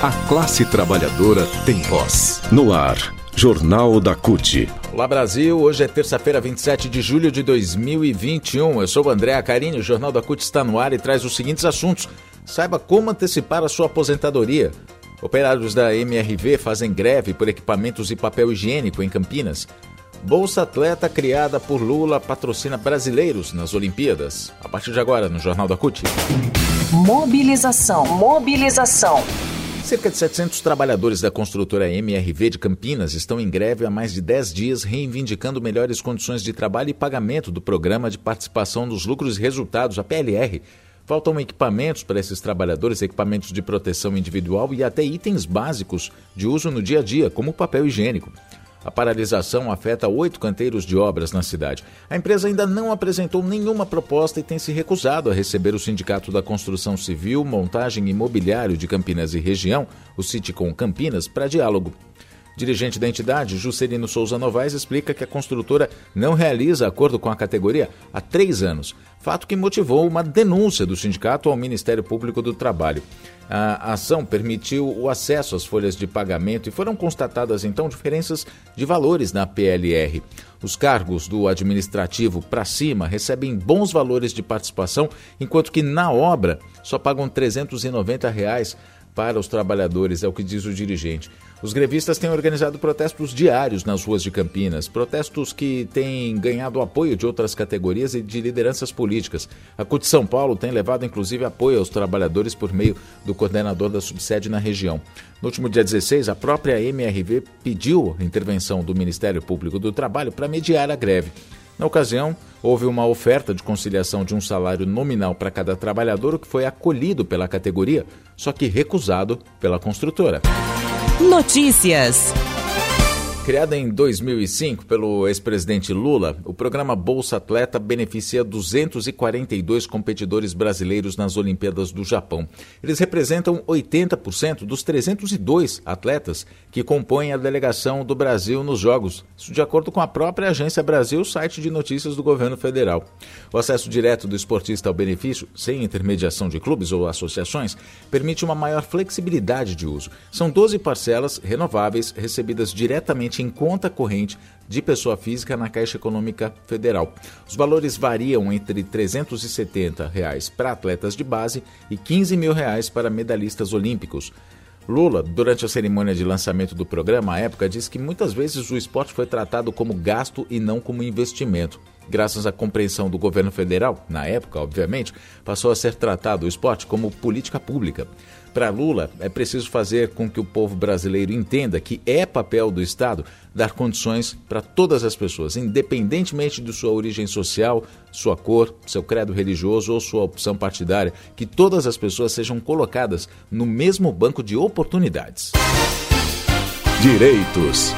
A classe trabalhadora tem voz. No ar, Jornal da CUT. Olá Brasil, hoje é terça-feira, 27 de julho de 2021. Eu sou o André Acarini, o Jornal da CUT está no ar e traz os seguintes assuntos. Saiba como antecipar a sua aposentadoria. Operários da MRV fazem greve por equipamentos e papel higiênico em Campinas. Bolsa Atleta criada por Lula patrocina brasileiros nas Olimpíadas. A partir de agora, no Jornal da CUT. Mobilização. Mobilização. Cerca de 700 trabalhadores da construtora MRV de Campinas estão em greve há mais de 10 dias, reivindicando melhores condições de trabalho e pagamento do Programa de Participação dos Lucros e Resultados, a PLR. Faltam equipamentos para esses trabalhadores, equipamentos de proteção individual e até itens básicos de uso no dia a dia, como papel higiênico. A paralisação afeta oito canteiros de obras na cidade. A empresa ainda não apresentou nenhuma proposta e tem se recusado a receber o Sindicato da Construção Civil, Montagem e Imobiliário de Campinas e Região, o Citicom Campinas, para diálogo. Dirigente da entidade, Juscelino Souza Novaes, explica que a construtora não realiza acordo com a categoria há três anos, fato que motivou uma denúncia do sindicato ao Ministério Público do Trabalho. A ação permitiu o acesso às folhas de pagamento e foram constatadas então diferenças de valores na PLR. Os cargos do administrativo para cima recebem bons valores de participação, enquanto que na obra só pagam 390 reais para os trabalhadores, é o que diz o dirigente. Os grevistas têm organizado protestos diários nas ruas de Campinas, protestos que têm ganhado apoio de outras categorias e de lideranças políticas. A CUT São Paulo tem levado inclusive apoio aos trabalhadores por meio do coordenador da subsede na região. No último dia 16, a própria MRV pediu intervenção do Ministério Público do Trabalho para mediar a greve. Na ocasião, houve uma oferta de conciliação de um salário nominal para cada trabalhador, o que foi acolhido pela categoria, só que recusado pela construtora. Notícias. Criada em 2005 pelo ex-presidente Lula, o programa Bolsa Atleta beneficia 242 competidores brasileiros nas Olimpíadas do Japão. Eles representam 80% dos 302 atletas que compõem a delegação do Brasil nos Jogos, isso de acordo com a própria Agência Brasil, site de notícias do governo federal. O acesso direto do esportista ao benefício, sem intermediação de clubes ou associações, permite uma maior flexibilidade de uso. São 12 parcelas renováveis recebidas diretamente em conta corrente de pessoa física na Caixa Econômica Federal. Os valores variam entre 370 reais para atletas de base e 15 mil reais para medalhistas olímpicos. Lula, durante a cerimônia de lançamento do programa, à época, disse que muitas vezes o esporte foi tratado como gasto e não como investimento. Graças à compreensão do governo federal, na época, obviamente, passou a ser tratado o esporte como política pública. Para Lula, é preciso fazer com que o povo brasileiro entenda que é papel do Estado dar condições para todas as pessoas, independentemente de sua origem social, sua cor, seu credo religioso ou sua opção partidária, que todas as pessoas sejam colocadas no mesmo banco de oportunidades. Direitos.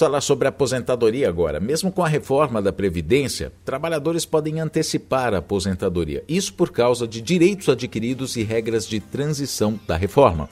Falar sobre aposentadoria agora. Mesmo com a reforma da Previdência, trabalhadores podem antecipar a aposentadoria. Isso por causa de direitos adquiridos e regras de transição da reforma.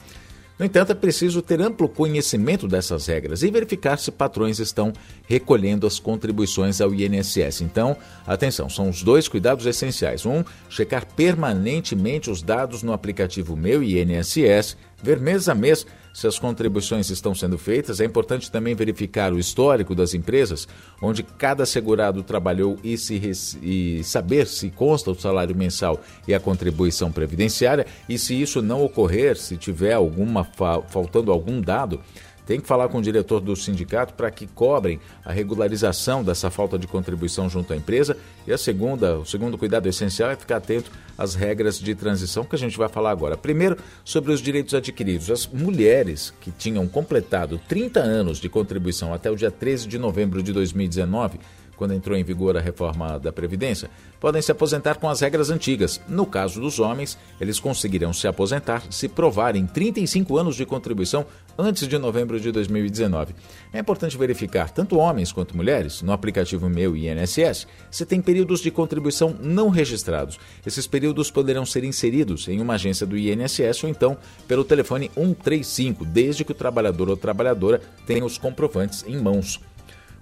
No entanto, é preciso ter amplo conhecimento dessas regras e verificar se patrões estão recolhendo as contribuições ao INSS. Então, atenção, são os dois cuidados essenciais. Um, checar permanentemente os dados no aplicativo Meu INSS, ver mês a mês se as contribuições estão sendo feitas. É importante também verificar o histórico das empresas, onde cada segurado trabalhou e, se, e saber se consta o salário mensal e a contribuição previdenciária. E se isso não ocorrer, se tiver alguma faltando algum dado, tem que falar com o diretor do sindicato para que cobrem a regularização dessa falta de contribuição junto à empresa. E a segunda, o segundo cuidado essencial é ficar atento às regras de transição que a gente vai falar agora. Primeiro, sobre os direitos adquiridos. As mulheres que tinham completado 30 anos de contribuição até o dia 13 de novembro de 2019 quando entrou em vigor a reforma da Previdência, podem se aposentar com as regras antigas. No caso dos homens, eles conseguirão se aposentar se provarem 35 anos de contribuição antes de novembro de 2019. É importante verificar, tanto homens quanto mulheres, no aplicativo Meu INSS, se tem períodos de contribuição não registrados. Esses períodos poderão ser inseridos em uma agência do INSS ou então pelo telefone 135, desde que o trabalhador ou trabalhadora tenha os comprovantes em mãos.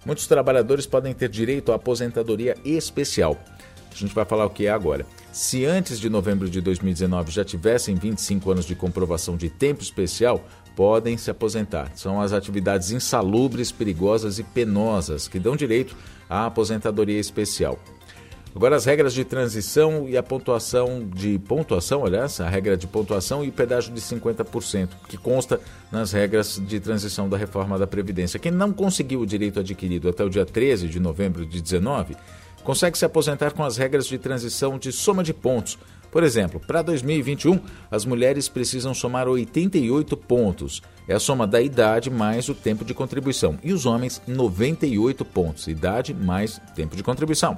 Muitos trabalhadores podem ter direito à aposentadoria especial. A gente vai falar o que é agora. Se antes de novembro de 2019 já tivessem 25 anos de comprovação de tempo especial, podem se aposentar. São as atividades insalubres, perigosas e penosas que dão direito à aposentadoria especial. Agora as regras de transição e a pontuação de pontuação, aliás, a regra de pontuação e pedágio de 50%, que consta nas regras de transição da reforma da Previdência. Quem não conseguiu o direito adquirido até o dia 13 de novembro de 19, consegue se aposentar com as regras de transição de soma de pontos. Por exemplo, para 2021, as mulheres precisam somar 88 pontos. É a soma da idade mais o tempo de contribuição. E os homens, 98 pontos. Idade mais tempo de contribuição.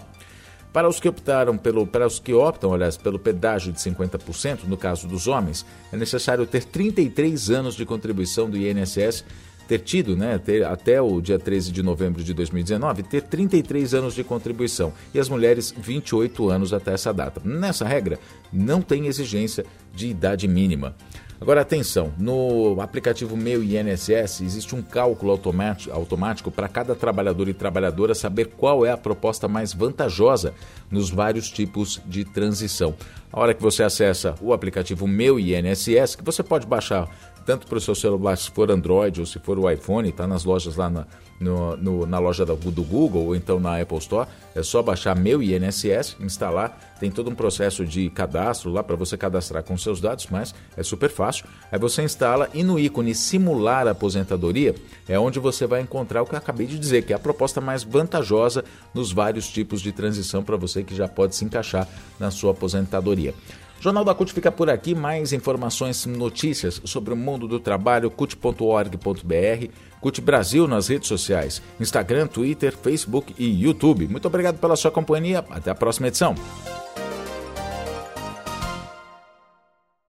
Para os que optaram pelo, para os que optam, aliás, pelo pedágio de 50%, no caso dos homens, é necessário ter 33 anos de contribuição do INSS, ter tido, né, ter, até o dia 13 de novembro de 2019, ter 33 anos de contribuição e as mulheres 28 anos até essa data. Nessa regra, não tem exigência de idade mínima. Agora atenção, no aplicativo Meu INSS existe um cálculo automático para cada trabalhador e trabalhadora saber qual é a proposta mais vantajosa nos vários tipos de transição. A hora que você acessa o aplicativo Meu INSS, que você pode baixar tanto para o seu celular, se for Android ou se for o iPhone, está nas lojas lá na, no, no, na loja do, Google ou então na Apple Store. É só baixar meu INSS, instalar. Tem todo um processo de cadastro lá para você cadastrar com seus dados, mas é super fácil. Aí você instala e no ícone simular aposentadoria é onde você vai encontrar o que eu acabei de dizer, que é a proposta mais vantajosa nos vários tipos de transição para você que já pode se encaixar na sua aposentadoria. Jornal da CUT fica por aqui. Mais informações, notícias sobre o mundo do trabalho, cut.org.br, CUT Brasil nas redes sociais, Instagram, Twitter, Facebook e YouTube. Muito obrigado pela sua companhia. Até a próxima edição.